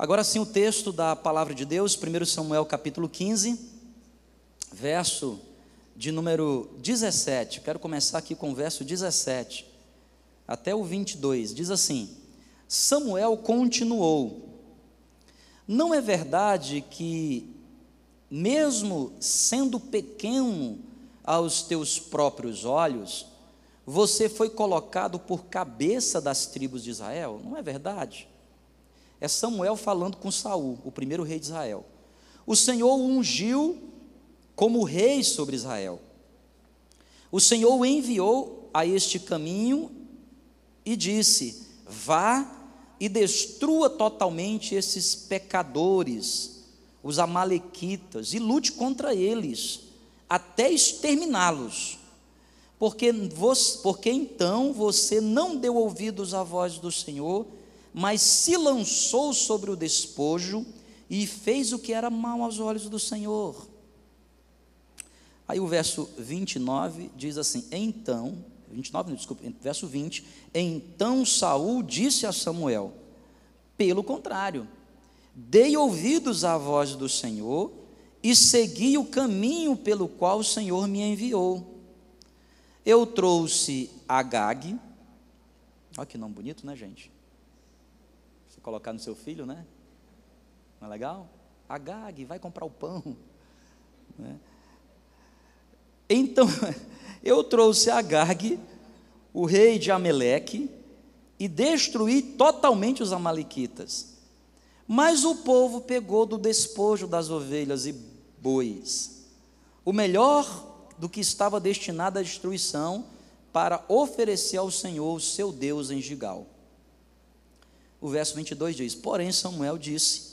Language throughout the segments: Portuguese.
Agora sim, o texto da palavra de Deus, 1 Samuel capítulo 15, verso de número 17. Quero começar aqui com o verso 17 até o 22. Diz assim: Samuel continuou: Não é verdade que, mesmo sendo pequeno aos teus próprios olhos, você foi colocado por cabeça das tribos de Israel? Não é verdade? É Samuel falando com Saul, o primeiro rei de Israel. O Senhor o ungiu como rei sobre Israel. O Senhor o enviou a este caminho e disse: Vá e destrua totalmente esses pecadores, os amalequitas, e lute contra eles, até exterminá-los. Porque, porque então você não deu ouvidos à voz do Senhor, mas se lançou sobre o despojo e fez o que era mal aos olhos do Senhor. Aí o verso 29 diz assim: Então, 29, não, desculpa, verso 20: Então Saul disse a Samuel: Pelo contrário, dei ouvidos à voz do Senhor e segui o caminho pelo qual o Senhor me enviou. Eu trouxe Agag, olha que nome bonito, né, gente? Colocar no seu filho, né? Não é legal? Agag, vai comprar o pão. Né? Então, eu trouxe Agag, o rei de Ameleque, e destruí totalmente os amalequitas. Mas o povo pegou do despojo das ovelhas e bois, o melhor do que estava destinado à destruição, para oferecer ao Senhor, seu Deus, em Gigal. O verso 22 diz: Porém, Samuel disse: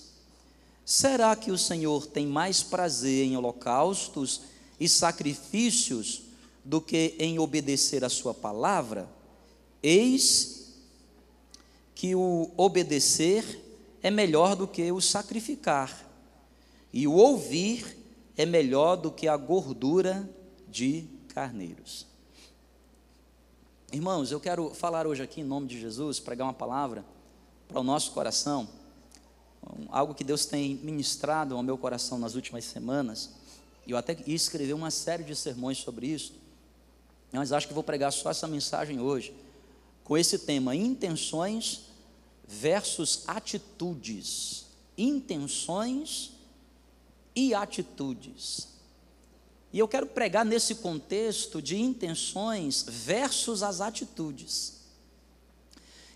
Será que o Senhor tem mais prazer em holocaustos e sacrifícios do que em obedecer a Sua palavra? Eis que o obedecer é melhor do que o sacrificar, e o ouvir é melhor do que a gordura de carneiros. Irmãos, eu quero falar hoje aqui em nome de Jesus, pregar uma palavra para o nosso coração, algo que Deus tem ministrado ao meu coração nas últimas semanas. E eu até escrevi uma série de sermões sobre isso, mas acho que vou pregar só essa mensagem hoje, com esse tema: intenções versus atitudes. Intenções e atitudes. E eu quero pregar nesse contexto de intenções versus as atitudes.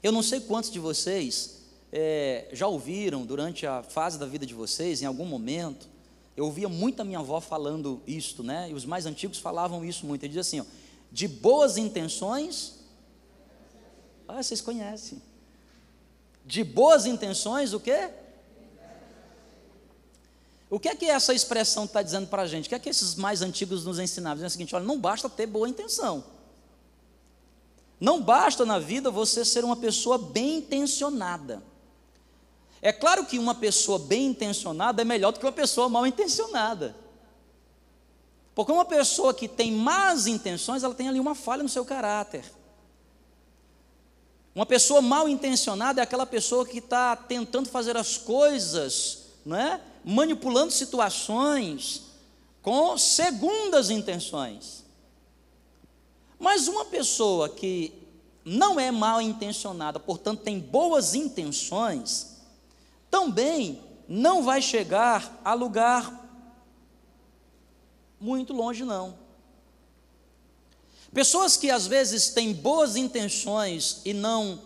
Eu não sei quantos de vocês é, já ouviram durante a fase da vida de vocês, em algum momento, eu ouvia muito a minha avó falando isto, né? E os mais antigos falavam isso muito. Ele diz assim: ó, de boas intenções. Ah, vocês conhecem. De boas intenções, o quê? O que é que essa expressão está dizendo para a gente? O que é que esses mais antigos nos ensinavam? Dizendo o seguinte: olha, não basta ter boa intenção. Não basta na vida você ser uma pessoa bem intencionada. É claro que uma pessoa bem intencionada é melhor do que uma pessoa mal intencionada. Porque uma pessoa que tem más intenções, ela tem ali uma falha no seu caráter. Uma pessoa mal intencionada é aquela pessoa que está tentando fazer as coisas, não é? manipulando situações com segundas intenções. Mas uma pessoa que não é mal intencionada, portanto tem boas intenções, também não vai chegar a lugar muito longe, não. Pessoas que às vezes têm boas intenções e não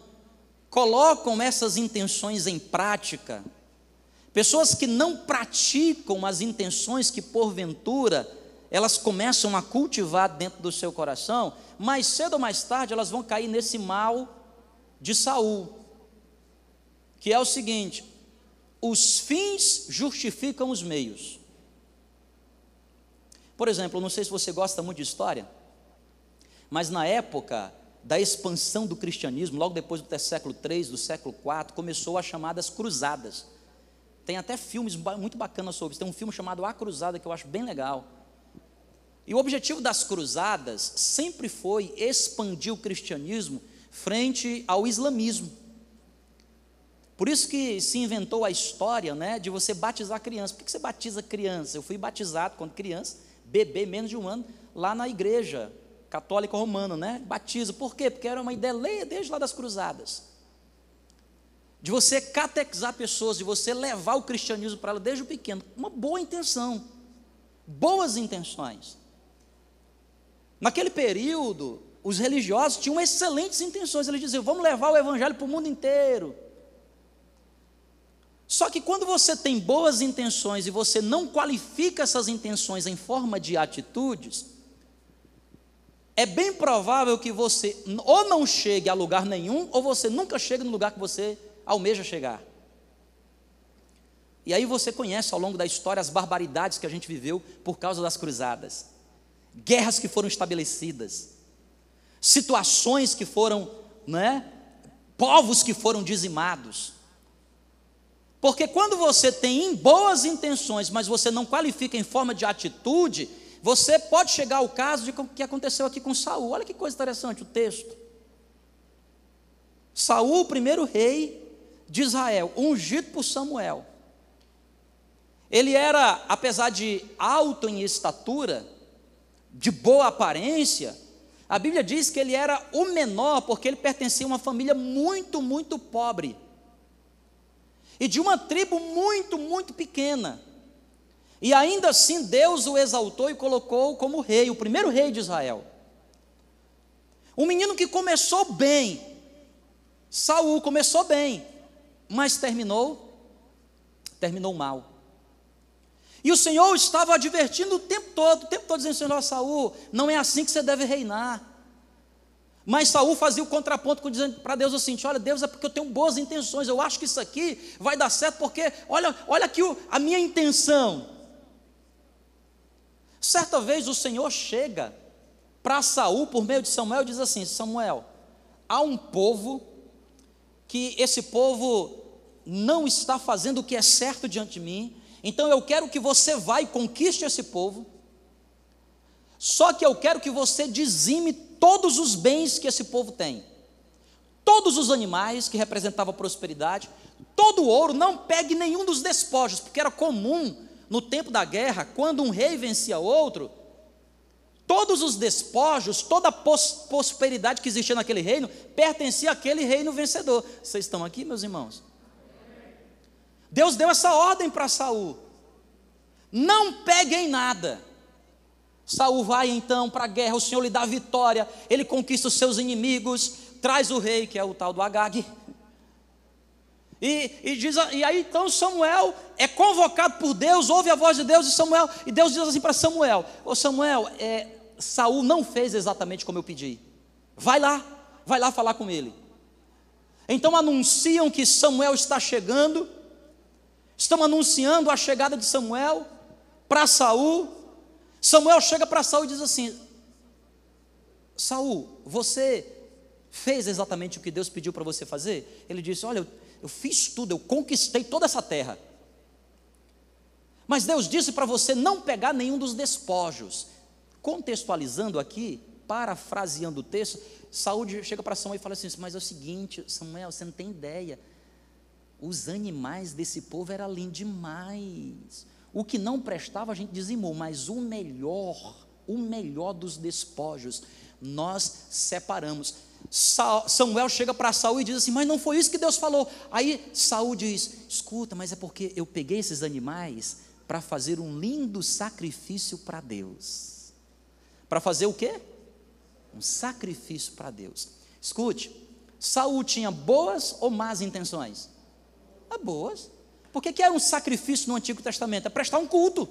colocam essas intenções em prática, pessoas que não praticam as intenções que porventura elas começam a cultivar dentro do seu coração, mais cedo ou mais tarde elas vão cair nesse mal de Saul, que é o seguinte: os fins justificam os meios. Por exemplo, não sei se você gosta muito de história, mas na época da expansão do cristianismo, logo depois do século 3, do século 4, começou as chamadas cruzadas. Tem até filmes muito bacanas sobre isso. Tem um filme chamado A Cruzada que eu acho bem legal. E o objetivo das cruzadas sempre foi expandir o cristianismo frente ao islamismo. Por isso que se inventou a história né, de você batizar criança. Por que você batiza criança? Eu fui batizado quando criança, bebê, menos de um ano, lá na igreja católica romana, né? Batizo. Por quê? Porque era uma ideia desde lá das cruzadas. De você catequizar pessoas, de você levar o cristianismo para ela desde o pequeno. Uma boa intenção. Boas intenções. Naquele período, os religiosos tinham excelentes intenções. Eles diziam: vamos levar o evangelho para o mundo inteiro. Só que quando você tem boas intenções e você não qualifica essas intenções em forma de atitudes, é bem provável que você ou não chegue a lugar nenhum, ou você nunca chegue no lugar que você almeja chegar. E aí você conhece ao longo da história as barbaridades que a gente viveu por causa das cruzadas, guerras que foram estabelecidas, situações que foram, né, povos que foram dizimados. Porque quando você tem boas intenções, mas você não qualifica em forma de atitude, você pode chegar ao caso de que aconteceu aqui com Saul. Olha que coisa interessante o texto. Saul, o primeiro rei de Israel, ungido por Samuel. Ele era, apesar de alto em estatura, de boa aparência, a Bíblia diz que ele era o menor porque ele pertencia a uma família muito, muito pobre e de uma tribo muito, muito pequena. E ainda assim Deus o exaltou e colocou como rei, o primeiro rei de Israel. Um menino que começou bem, Saul começou bem, mas terminou, terminou mal. E o Senhor estava advertindo o tempo todo, o tempo todo dizendo, Senhor Saul, não é assim que você deve reinar. Mas Saul fazia o contraponto dizendo para Deus assim: olha, Deus é porque eu tenho boas intenções, eu acho que isso aqui vai dar certo, porque olha, olha aqui o, a minha intenção. Certa vez o Senhor chega para Saul por meio de Samuel e diz assim: Samuel, há um povo que esse povo não está fazendo o que é certo diante de mim, então eu quero que você vá e conquiste esse povo. Só que eu quero que você dizime todos os bens que esse povo tem, todos os animais que representavam prosperidade, todo o ouro, não pegue nenhum dos despojos, porque era comum no tempo da guerra, quando um rei vencia outro, todos os despojos, toda a prosperidade que existia naquele reino, pertencia àquele reino vencedor. Vocês estão aqui, meus irmãos? Deus deu essa ordem para Saul: não peguem nada. Saul vai então para a guerra, o Senhor lhe dá vitória, ele conquista os seus inimigos, traz o rei, que é o tal do Agag. E, e, diz, e aí então Samuel é convocado por Deus, ouve a voz de Deus e Samuel, e Deus diz assim para Samuel: Ô Samuel, é, Saul não fez exatamente como eu pedi. Vai lá, vai lá falar com ele. Então anunciam que Samuel está chegando, estão anunciando a chegada de Samuel para Saul. Samuel chega para Saul e diz assim: Saul, você fez exatamente o que Deus pediu para você fazer? Ele disse: Olha, eu, eu fiz tudo, eu conquistei toda essa terra. Mas Deus disse para você não pegar nenhum dos despojos. Contextualizando aqui, parafraseando o texto, Saúl chega para Samuel e fala assim: Mas é o seguinte, Samuel, você não tem ideia. Os animais desse povo eram lindos demais. O que não prestava a gente dizimou, mas o melhor, o melhor dos despojos, nós separamos. Samuel chega para Saul e diz assim: Mas não foi isso que Deus falou. Aí Saul diz: Escuta, mas é porque eu peguei esses animais para fazer um lindo sacrifício para Deus. Para fazer o quê? Um sacrifício para Deus. Escute, Saul tinha boas ou más intenções? Ah, boas. Por que, que era um sacrifício no Antigo Testamento? É prestar um culto.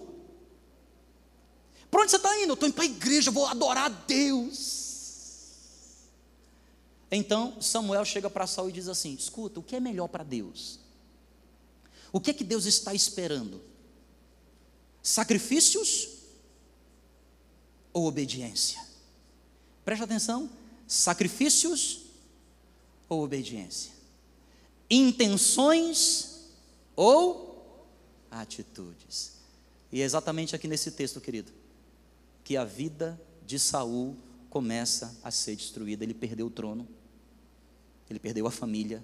Para onde você está indo? Eu estou indo para a igreja, vou adorar a Deus. Então Samuel chega para Saul e diz assim: escuta, o que é melhor para Deus? O que é que Deus está esperando? Sacrifícios ou obediência? Preste atenção: sacrifícios ou obediência? Intenções ou atitudes. E é exatamente aqui nesse texto, querido, que a vida de Saul começa a ser destruída. Ele perdeu o trono, ele perdeu a família,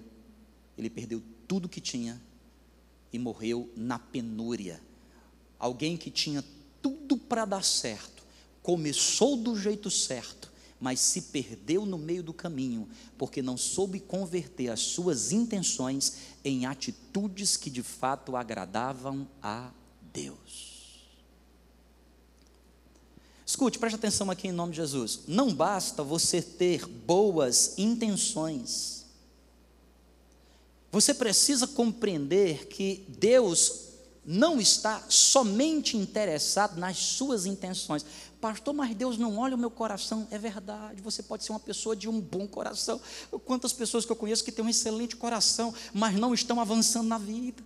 ele perdeu tudo que tinha e morreu na penúria. Alguém que tinha tudo para dar certo, começou do jeito certo, mas se perdeu no meio do caminho, porque não soube converter as suas intenções em atitudes que de fato agradavam a Deus. Escute, preste atenção aqui em nome de Jesus. Não basta você ter boas intenções. Você precisa compreender que Deus não está somente interessado nas suas intenções. Pastor, mas Deus não olha o meu coração. É verdade, você pode ser uma pessoa de um bom coração. Quantas pessoas que eu conheço que têm um excelente coração, mas não estão avançando na vida.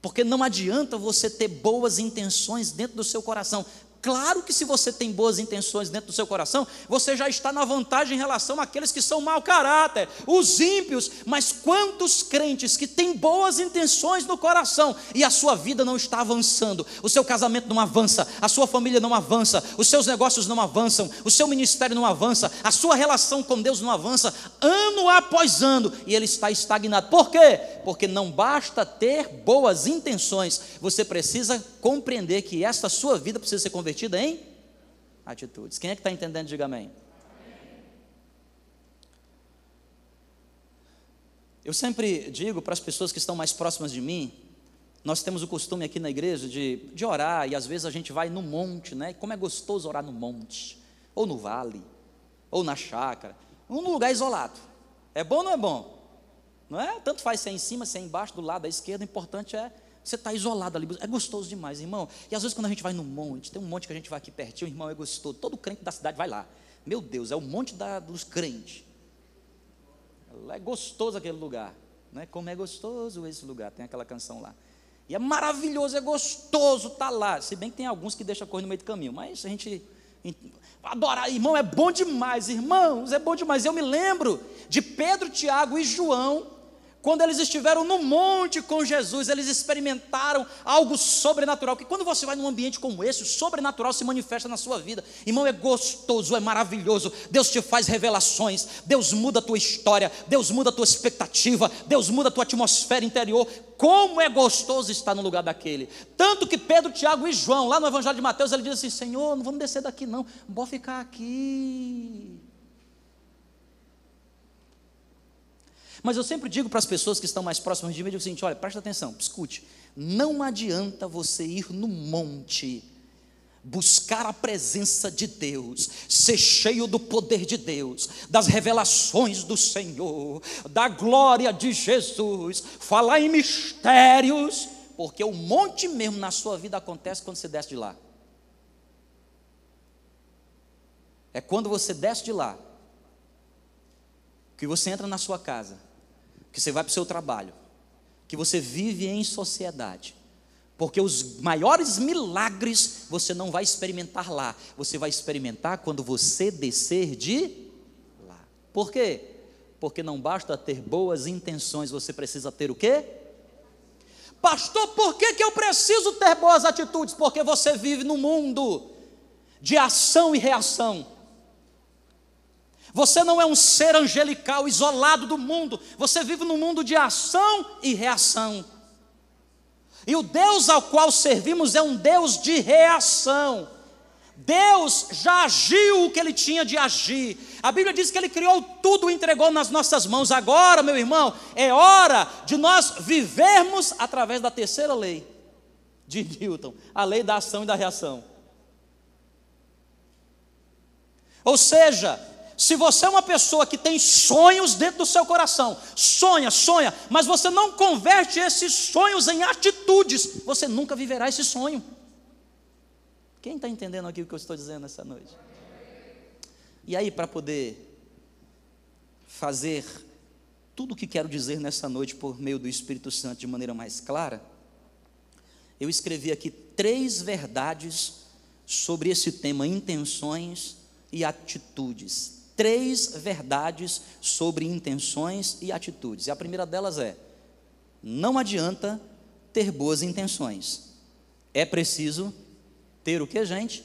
Porque não adianta você ter boas intenções dentro do seu coração. Claro que se você tem boas intenções dentro do seu coração, você já está na vantagem em relação àqueles que são mau caráter, os ímpios. Mas quantos crentes que têm boas intenções no coração e a sua vida não está avançando, o seu casamento não avança, a sua família não avança, os seus negócios não avançam, o seu ministério não avança, a sua relação com Deus não avança, ano após ano, e ele está estagnado. Por quê? Porque não basta ter boas intenções, você precisa compreender que esta sua vida precisa ser convertida convertida em atitudes. Quem é que está entendendo? Diga amém. Eu sempre digo para as pessoas que estão mais próximas de mim, nós temos o costume aqui na igreja de, de orar, e às vezes a gente vai no monte, né? Como é gostoso orar no monte, ou no vale, ou na chácara, ou num lugar isolado. É bom ou não é bom? Não é? Tanto faz se é em cima, se é embaixo, do lado da esquerda, o importante é você está isolado ali, é gostoso demais, irmão. E às vezes quando a gente vai no monte, tem um monte que a gente vai aqui pertinho, irmão, é gostoso. Todo crente da cidade vai lá. Meu Deus, é o monte da, dos crentes. É gostoso aquele lugar. Né? Como é gostoso esse lugar, tem aquela canção lá. E é maravilhoso, é gostoso estar tá lá. Se bem que tem alguns que deixam correr no meio do caminho, mas a gente adorar, irmão, é bom demais, irmãos, é bom demais. Eu me lembro de Pedro, Tiago e João quando eles estiveram no monte com Jesus, eles experimentaram algo sobrenatural. Que quando você vai num ambiente como esse, o sobrenatural se manifesta na sua vida. Irmão, é gostoso, é maravilhoso. Deus te faz revelações, Deus muda a tua história, Deus muda a tua expectativa, Deus muda a tua atmosfera interior. Como é gostoso estar no lugar daquele. Tanto que Pedro, Tiago e João, lá no Evangelho de Mateus, ele diz assim: Senhor, não vamos descer daqui, não, vou ficar aqui. Mas eu sempre digo para as pessoas que estão mais próximas de mim, eu digo o seguinte: olha, presta atenção, escute, não adianta você ir no monte, buscar a presença de Deus, ser cheio do poder de Deus, das revelações do Senhor, da glória de Jesus, falar em mistérios, porque o monte mesmo na sua vida acontece quando você desce de lá. É quando você desce de lá, que você entra na sua casa, que você vai para o seu trabalho, que você vive em sociedade. Porque os maiores milagres você não vai experimentar lá, você vai experimentar quando você descer de lá. Por quê? Porque não basta ter boas intenções, você precisa ter o quê? Pastor, por que, que eu preciso ter boas atitudes? Porque você vive no mundo de ação e reação. Você não é um ser angelical isolado do mundo, você vive num mundo de ação e reação. E o Deus ao qual servimos é um Deus de reação. Deus já agiu o que ele tinha de agir. A Bíblia diz que ele criou tudo e entregou nas nossas mãos. Agora, meu irmão, é hora de nós vivermos através da terceira lei de Newton, a lei da ação e da reação. Ou seja, se você é uma pessoa que tem sonhos dentro do seu coração, sonha, sonha, mas você não converte esses sonhos em atitudes, você nunca viverá esse sonho. Quem está entendendo aqui o que eu estou dizendo essa noite? E aí, para poder fazer tudo o que quero dizer nessa noite por meio do Espírito Santo de maneira mais clara, eu escrevi aqui três verdades sobre esse tema: intenções e atitudes três verdades sobre intenções e atitudes. E a primeira delas é: não adianta ter boas intenções. É preciso ter o que, gente?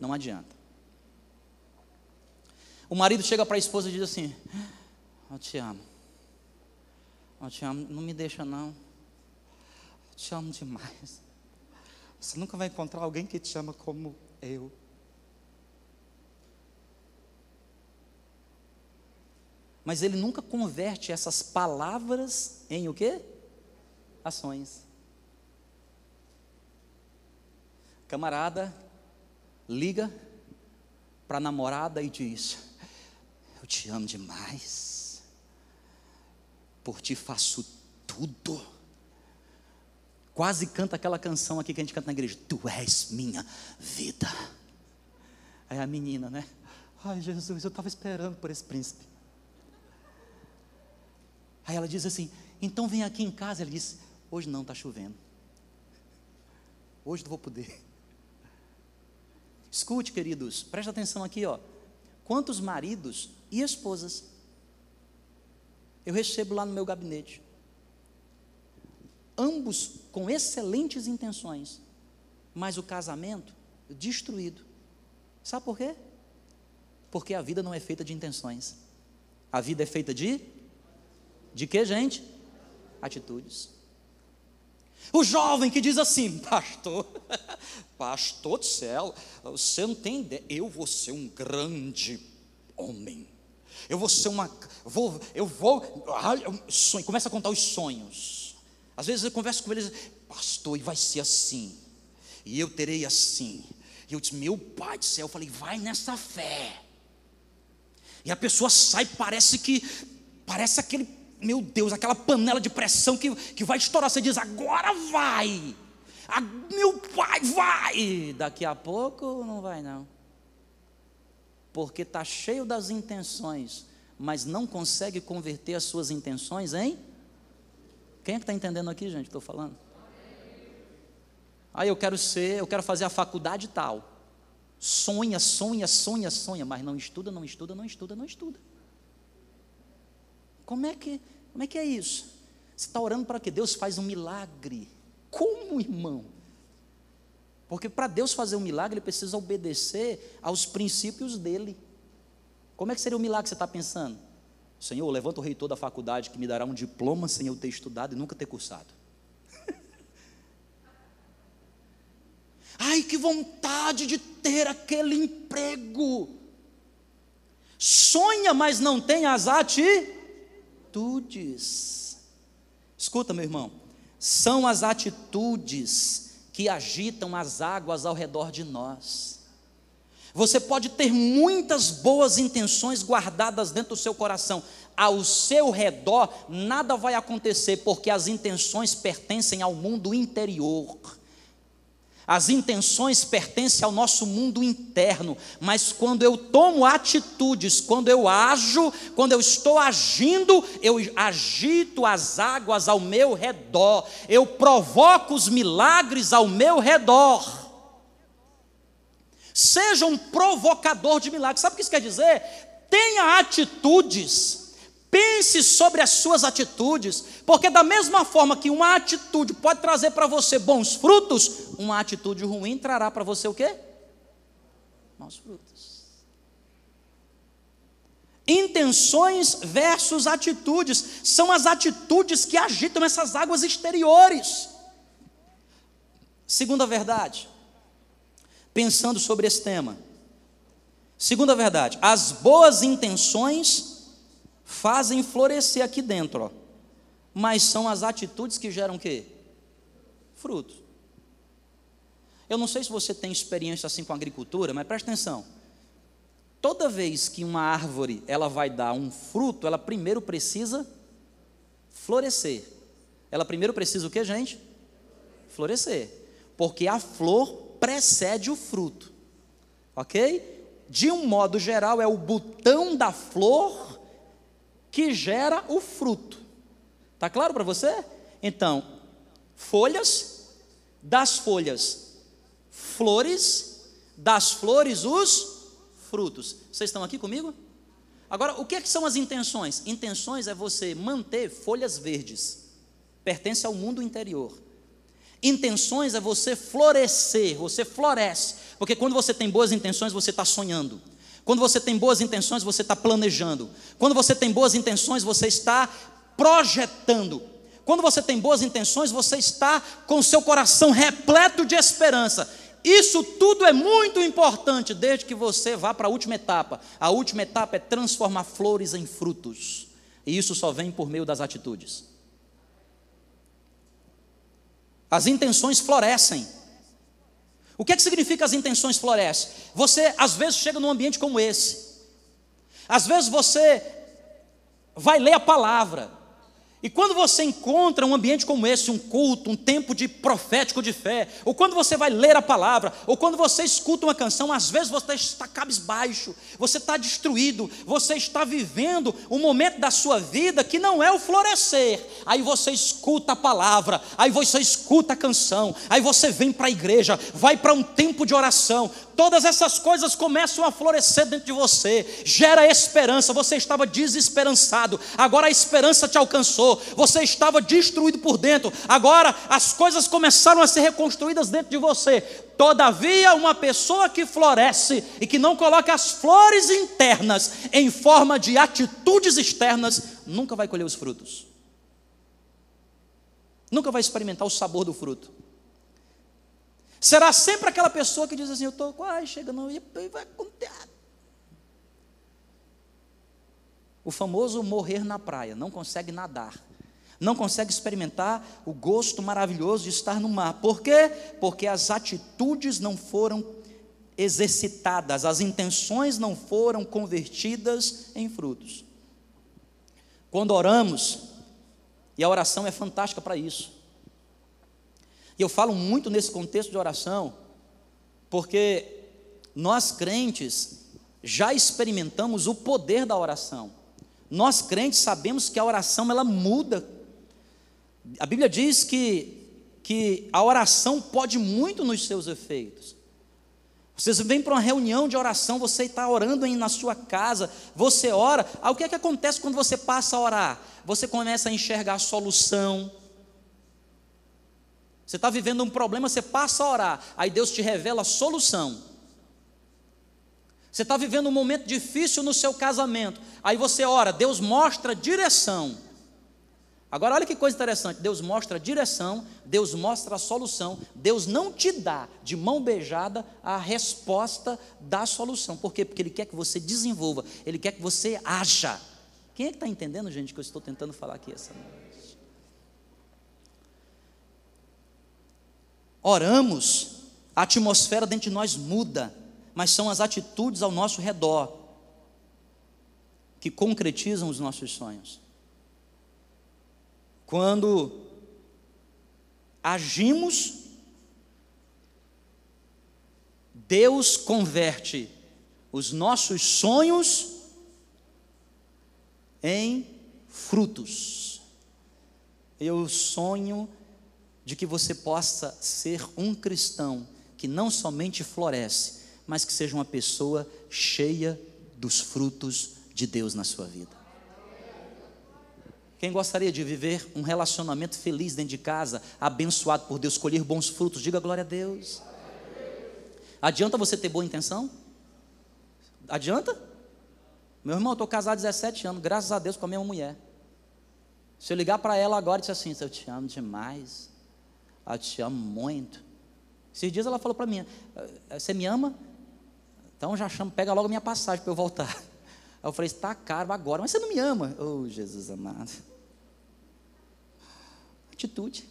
Não adianta. O marido chega para a esposa e diz assim: Eu te amo. Eu te amo, não me deixa não. Eu te amo demais. Você nunca vai encontrar alguém que te ama como eu. Mas ele nunca converte essas palavras em o quê? Ações. Camarada liga para a namorada e diz: Eu te amo demais, por ti faço tudo. Quase canta aquela canção aqui que a gente canta na igreja: Tu és minha vida. Aí a menina, né? Ai, Jesus, eu estava esperando por esse príncipe. Aí ela diz assim: Então vem aqui em casa. Ele diz: Hoje não, está chovendo. Hoje não vou poder. Escute, queridos, preste atenção aqui, ó. Quantos maridos e esposas eu recebo lá no meu gabinete? Ambos com excelentes intenções, mas o casamento destruído. Sabe por quê? Porque a vida não é feita de intenções. A vida é feita de de que, gente? Atitudes. O jovem que diz assim, pastor, pastor do céu, você não tem ideia, eu vou ser um grande homem. Eu vou ser uma, vou, eu vou, sonho, começa a contar os sonhos. Às vezes eu converso com eles, pastor, e vai ser assim, e eu terei assim. E eu disse, meu pai do céu, eu falei, vai nessa fé. E a pessoa sai, parece que, parece aquele meu Deus, aquela panela de pressão que, que vai estourar. Você diz, agora vai. A, meu pai, vai. Daqui a pouco não vai, não. Porque está cheio das intenções, mas não consegue converter as suas intenções em. Quem é que está entendendo aqui, gente? Estou falando. Aí eu quero ser, eu quero fazer a faculdade tal. Sonha, sonha, sonha, sonha, mas não estuda, não estuda, não estuda, não estuda. Como é que, como é, que é isso? Você está orando para que Deus faz um milagre. Como, irmão? Porque para Deus fazer um milagre, ele precisa obedecer aos princípios dele. Como é que seria o milagre que você está pensando? Senhor, levanta o reitor da faculdade que me dará um diploma sem eu ter estudado e nunca ter cursado. Ai, que vontade de ter aquele emprego. Sonha, mas não tem as atitudes atitudes. Escuta, meu irmão, são as atitudes que agitam as águas ao redor de nós. Você pode ter muitas boas intenções guardadas dentro do seu coração, ao seu redor nada vai acontecer, porque as intenções pertencem ao mundo interior. As intenções pertencem ao nosso mundo interno, mas quando eu tomo atitudes, quando eu ajo, quando eu estou agindo, eu agito as águas ao meu redor, eu provoco os milagres ao meu redor. Seja um provocador de milagres, sabe o que isso quer dizer? Tenha atitudes Pense sobre as suas atitudes, porque da mesma forma que uma atitude pode trazer para você bons frutos, uma atitude ruim trará para você o quê? Maus frutos. Intenções versus atitudes são as atitudes que agitam essas águas exteriores. Segunda verdade, pensando sobre esse tema. Segunda verdade, as boas intenções fazem florescer aqui dentro, ó. mas são as atitudes que geram o quê? Frutos. Eu não sei se você tem experiência assim com agricultura, mas presta atenção. Toda vez que uma árvore ela vai dar um fruto, ela primeiro precisa florescer. Ela primeiro precisa o que, gente? Florescer. Porque a flor precede o fruto. Ok? De um modo geral, é o botão da flor que gera o fruto. Tá claro para você? Então, folhas, das folhas, flores, das flores, os frutos. Vocês estão aqui comigo? Agora, o que, é que são as intenções? Intenções é você manter folhas verdes, pertence ao mundo interior. Intenções é você florescer, você floresce, porque quando você tem boas intenções, você está sonhando. Quando você tem boas intenções, você está planejando. Quando você tem boas intenções, você está projetando. Quando você tem boas intenções, você está com seu coração repleto de esperança. Isso tudo é muito importante desde que você vá para a última etapa. A última etapa é transformar flores em frutos. E isso só vem por meio das atitudes. As intenções florescem. O que, é que significa as intenções florescem? Você às vezes chega num ambiente como esse. Às vezes você vai ler a palavra. E quando você encontra um ambiente como esse, um culto, um tempo de profético de fé, ou quando você vai ler a palavra, ou quando você escuta uma canção, às vezes você está cabisbaixo, você está destruído, você está vivendo um momento da sua vida que não é o florescer. Aí você escuta a palavra, aí você escuta a canção, aí você vem para a igreja, vai para um tempo de oração, todas essas coisas começam a florescer dentro de você, gera esperança. Você estava desesperançado, agora a esperança te alcançou. Você estava destruído por dentro, agora as coisas começaram a ser reconstruídas dentro de você. Todavia, uma pessoa que floresce e que não coloca as flores internas em forma de atitudes externas, nunca vai colher os frutos. Nunca vai experimentar o sabor do fruto. Será sempre aquela pessoa que diz assim: Eu estou quase chegando, e vai acontecer. O famoso morrer na praia, não consegue nadar, não consegue experimentar o gosto maravilhoso de estar no mar. Por quê? Porque as atitudes não foram exercitadas, as intenções não foram convertidas em frutos. Quando oramos, e a oração é fantástica para isso. E eu falo muito nesse contexto de oração, porque nós crentes já experimentamos o poder da oração. Nós crentes sabemos que a oração ela muda. A Bíblia diz que, que a oração pode muito nos seus efeitos. Vocês vêm para uma reunião de oração, você está orando aí na sua casa, você ora, ah, o que é que acontece quando você passa a orar? Você começa a enxergar a solução, você está vivendo um problema, você passa a orar, aí Deus te revela a solução. Você está vivendo um momento difícil no seu casamento, aí você ora, Deus mostra direção. Agora, olha que coisa interessante: Deus mostra a direção, Deus mostra a solução, Deus não te dá de mão beijada a resposta da solução. Por quê? Porque Ele quer que você desenvolva, Ele quer que você haja. Quem é que está entendendo, gente, que eu estou tentando falar aqui essa noite? Oramos, a atmosfera dentro de nós muda, mas são as atitudes ao nosso redor que concretizam os nossos sonhos. Quando agimos, Deus converte os nossos sonhos em frutos. Eu sonho de que você possa ser um cristão que não somente floresce, mas que seja uma pessoa cheia dos frutos de Deus na sua vida. Quem gostaria de viver um relacionamento feliz dentro de casa, abençoado por Deus, colher bons frutos, diga glória a Deus. Adianta você ter boa intenção? Adianta? Meu irmão, eu estou casado há 17 anos, graças a Deus com a mesma mulher. Se eu ligar para ela agora e disser assim, eu te amo demais, ah, te amo muito. Esses dias ela falou para mim: eh, Você me ama? Então já chama, pega logo minha passagem para eu voltar. Aí eu falei: Está caro agora, mas você não me ama. Oh, Jesus amado. Atitude.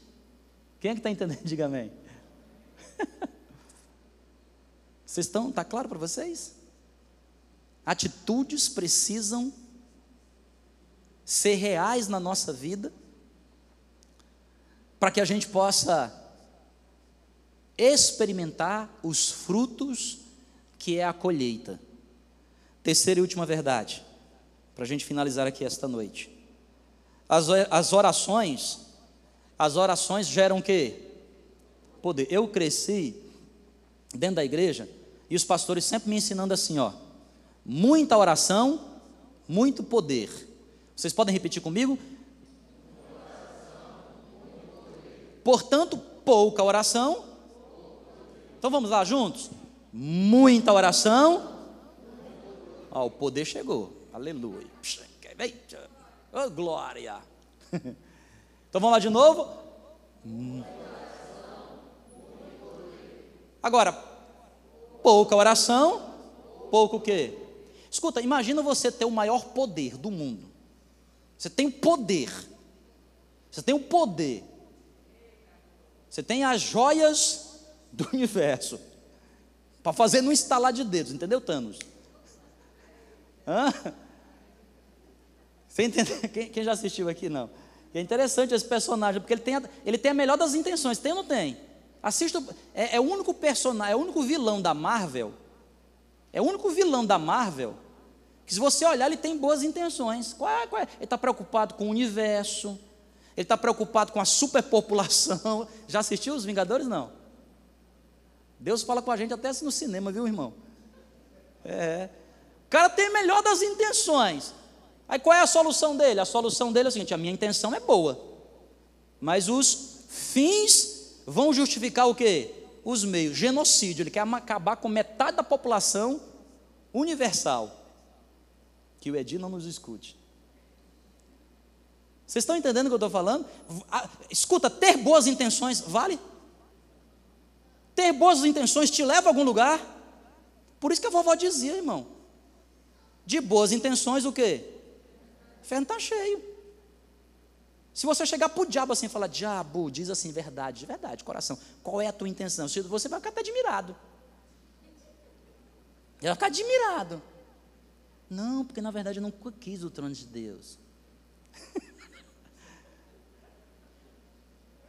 Quem é que está entendendo? Diga amém. Vocês estão, está claro para vocês? Atitudes precisam ser reais na nossa vida para que a gente possa experimentar os frutos que é a colheita. Terceira e última verdade, para a gente finalizar aqui esta noite. As, as orações, as orações geram o quê? Poder. Eu cresci dentro da igreja e os pastores sempre me ensinando assim, ó, muita oração, muito poder. Vocês podem repetir comigo? Portanto, pouca oração. Então vamos lá juntos? Muita oração. Ó, o poder chegou. Aleluia. Oh, glória. então vamos lá de novo. Agora, pouca oração, pouco o quê? Escuta, imagina você ter o maior poder do mundo. Você tem poder. Você tem o poder. Você tem as joias do universo. Para fazer no instalar de dedos, entendeu, Thanos? Hã? Você entendeu? Quem, quem já assistiu aqui, não? é interessante esse personagem, porque ele tem, a, ele tem a melhor das intenções, tem ou não tem? Assista, é, é o único personagem, é o único vilão da Marvel, é o único vilão da Marvel, que se você olhar, ele tem boas intenções. Qual é, qual é? Ele está preocupado com o universo, ele está preocupado com a superpopulação. Já assistiu os Vingadores? Não. Deus fala com a gente até no cinema, viu, irmão? É. O cara tem a melhor das intenções. Aí qual é a solução dele? A solução dele é o seguinte: a minha intenção é boa, mas os fins vão justificar o quê? Os meios. Genocídio. Ele quer acabar com metade da população universal. Que o Edir não nos escute. Vocês estão entendendo o que eu estou falando? Escuta, ter boas intenções vale? Ter boas intenções te leva a algum lugar? Por isso que a vovó dizia, irmão. De boas intenções, o quê? O inferno está cheio. Se você chegar para o diabo assim e falar, diabo, diz assim, verdade, verdade, coração, qual é a tua intenção? Você vai ficar até admirado. Ele vai ficar admirado. Não, porque na verdade eu não quis o trono de Deus.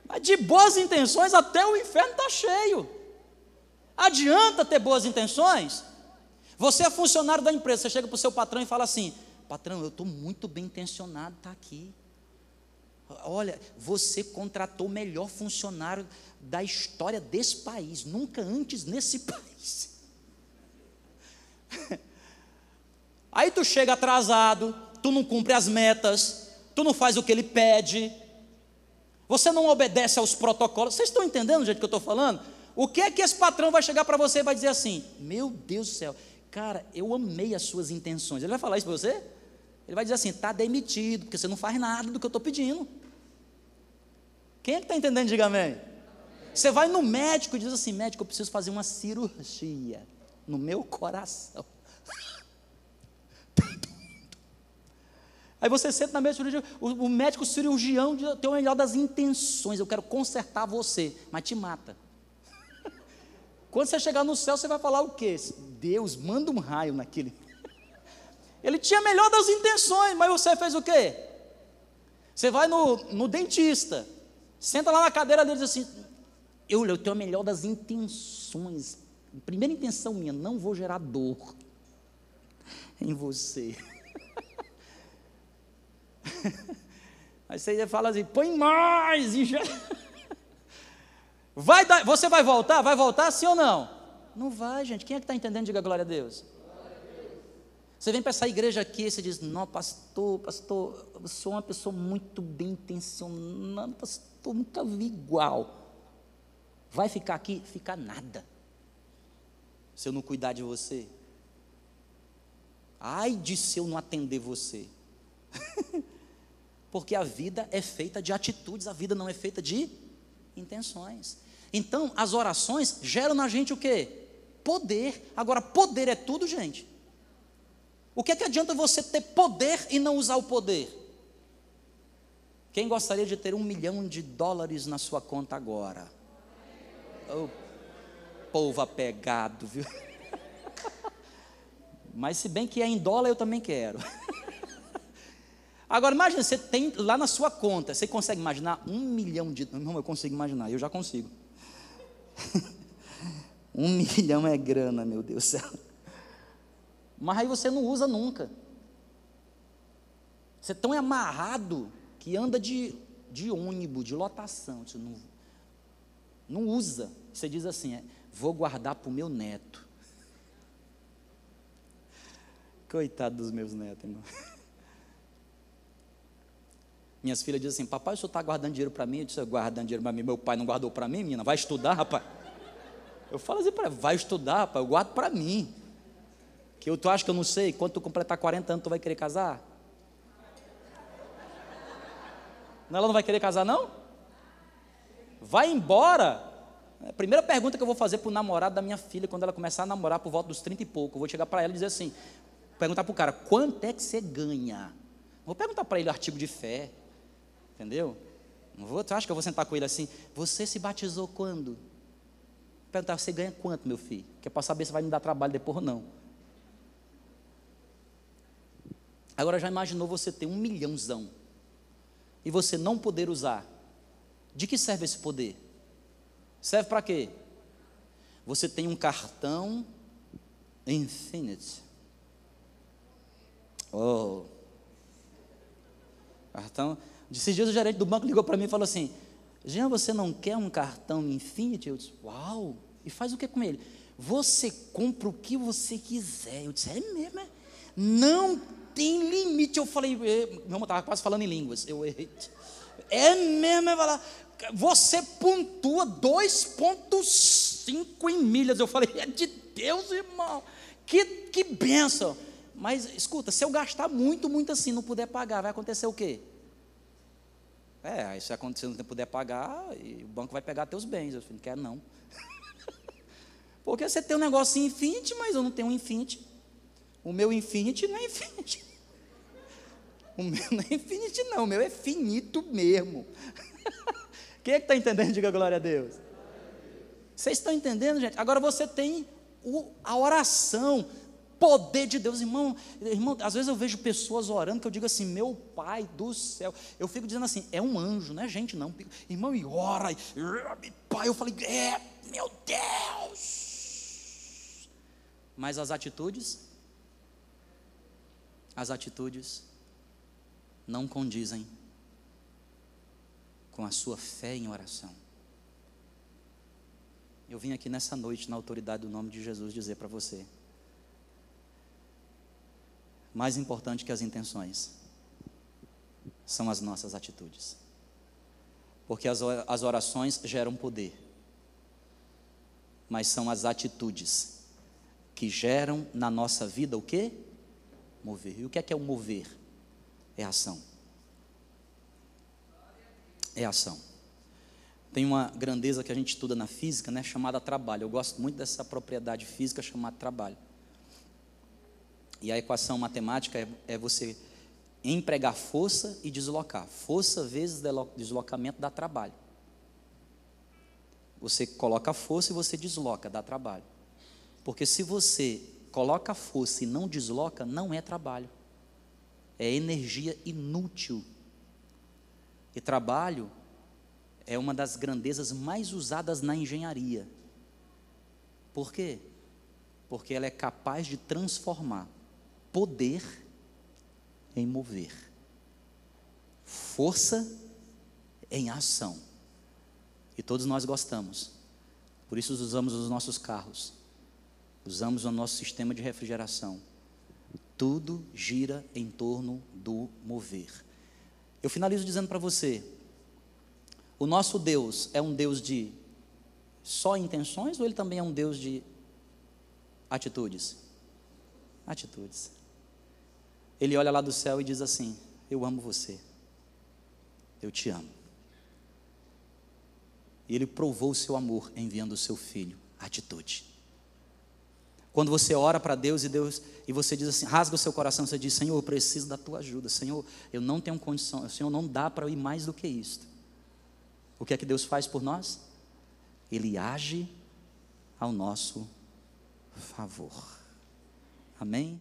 Mas de boas intenções até o inferno está cheio. Adianta ter boas intenções? Você é funcionário da empresa, você chega para o seu patrão e fala assim: patrão, eu estou muito bem intencionado, está aqui. Olha, você contratou o melhor funcionário da história desse país, nunca antes nesse país. Aí tu chega atrasado, tu não cumpre as metas, tu não faz o que ele pede, você não obedece aos protocolos. Vocês estão entendendo o jeito que eu estou falando? O que é que esse patrão vai chegar para você e vai dizer assim: Meu Deus do céu, cara, eu amei as suas intenções. Ele vai falar isso para você? Ele vai dizer assim: Está demitido, porque você não faz nada do que eu estou pedindo. Quem é que está entendendo? Diga amém. Você vai no médico e diz assim: Médico, eu preciso fazer uma cirurgia no meu coração. Aí você senta na mesa de cirurgia, o, o médico cirurgião tem o melhor das intenções, eu quero consertar você, mas te mata. Quando você chegar no céu, você vai falar o quê? Deus, manda um raio naquele. Ele tinha a melhor das intenções, mas você fez o quê? Você vai no, no dentista, senta lá na cadeira dele e diz assim: eu, eu tenho a melhor das intenções. Primeira intenção minha, não vou gerar dor em você. Aí você fala assim, põe mais. Vai dar, você vai voltar? Vai voltar sim ou não? Não vai, gente. Quem é que está entendendo? Diga glória a Deus. Você vem para essa igreja aqui e você diz, não, pastor, pastor, eu sou uma pessoa muito bem intencionada, pastor, nunca vi igual. Vai ficar aqui? Fica nada. Se eu não cuidar de você. Ai de se eu não atender você. Porque a vida é feita de atitudes, a vida não é feita de intenções. Então, as orações geram na gente o quê? Poder. Agora, poder é tudo, gente. O que é que adianta você ter poder e não usar o poder? Quem gostaria de ter um milhão de dólares na sua conta agora? Oh, povo apegado, viu? Mas se bem que é em dólar, eu também quero. Agora, imagine, você tem lá na sua conta, você consegue imaginar um milhão de. Não, eu consigo imaginar, eu já consigo. um milhão é grana, meu Deus do céu. Mas aí você não usa nunca. Você é tão amarrado que anda de, de ônibus, de lotação. Você não, não usa. Você diz assim: é, vou guardar para o meu neto. Coitado dos meus netos, irmão. Minhas filhas dizem assim: Papai, o senhor está guardando dinheiro para mim? Eu disse: Guardando dinheiro para mim. Meu pai não guardou para mim, menina. Vai estudar, rapaz. Eu falo assim para ela: Vai estudar, rapaz. Eu guardo para mim. Que eu, tu acha que eu não sei? Quando tu completar 40 anos, tu vai querer casar? Ela não vai querer casar, não? Vai embora. A primeira pergunta que eu vou fazer para o namorado da minha filha, quando ela começar a namorar por volta dos 30 e pouco, eu vou chegar para ela e dizer assim: perguntar para o cara, quanto é que você ganha? Vou perguntar para ele artigo de fé, entendeu? Não vou, tu acha que eu vou sentar com ele assim? Você se batizou quando? Perguntar, você ganha quanto, meu filho? Que é para saber se vai me dar trabalho depois ou não. Agora já imaginou você ter um milhãozão e você não poder usar? De que serve esse poder? Serve para quê? Você tem um cartão Infinite. Oh. Cartão. Esses dias o gerente do banco ligou para mim e falou assim: Jean, você não quer um cartão Infinity? Eu disse: Uau! E faz o que com ele? Você compra o que você quiser. Eu disse: É mesmo, é? Não tem limite. Eu falei, meu irmão estava quase falando em línguas. Eu errei. É mesmo, é falar. Você pontua 2,5 em milhas. Eu falei, é de Deus, irmão. Que, que benção. Mas escuta, se eu gastar muito, muito assim, não puder pagar, vai acontecer o quê? É, aí se acontecer não puder pagar, o banco vai pegar teus bens. Eu falei, não quero não. Porque você tem um negócio infinite, mas eu não tenho um infinite. O meu infinite não é infinite. O meu não é infinite, não. O meu é finito mesmo. Quem é que está entendendo? Diga glória a Deus. Vocês estão entendendo, gente? Agora você tem o, a oração, poder de Deus, irmão, irmão. Às vezes eu vejo pessoas orando que eu digo assim, meu Pai do céu. Eu fico dizendo assim, é um anjo, não é gente, não. Irmão, e ora, e, pai, eu falei, é, meu Deus. Mas as atitudes, as atitudes não condizem com a sua fé em oração. Eu vim aqui nessa noite, na autoridade do nome de Jesus, dizer para você: mais importante que as intenções são as nossas atitudes, porque as orações geram poder, mas são as atitudes que geram na nossa vida o que? Mover. E o que é que é o mover? É ação. É ação. Tem uma grandeza que a gente estuda na física, né, chamada trabalho. Eu gosto muito dessa propriedade física chamada trabalho. E a equação matemática é, é você empregar força e deslocar. Força vezes deslocamento dá trabalho. Você coloca força e você desloca, dá trabalho. Porque se você coloca força e não desloca, não é trabalho é energia inútil. E trabalho é uma das grandezas mais usadas na engenharia. Por quê? Porque ela é capaz de transformar poder em mover, força em ação. E todos nós gostamos. Por isso usamos os nossos carros, usamos o nosso sistema de refrigeração tudo gira em torno do mover. Eu finalizo dizendo para você: o nosso Deus é um Deus de só intenções ou ele também é um Deus de atitudes? Atitudes. Ele olha lá do céu e diz assim: Eu amo você, eu te amo. E ele provou o seu amor enviando o seu filho. Atitude. Quando você ora para Deus e Deus e você diz assim, rasga o seu coração, você diz: Senhor, eu preciso da tua ajuda. Senhor, eu não tenho condição. Senhor, não dá para ir mais do que isto. O que é que Deus faz por nós? Ele age ao nosso favor. Amém?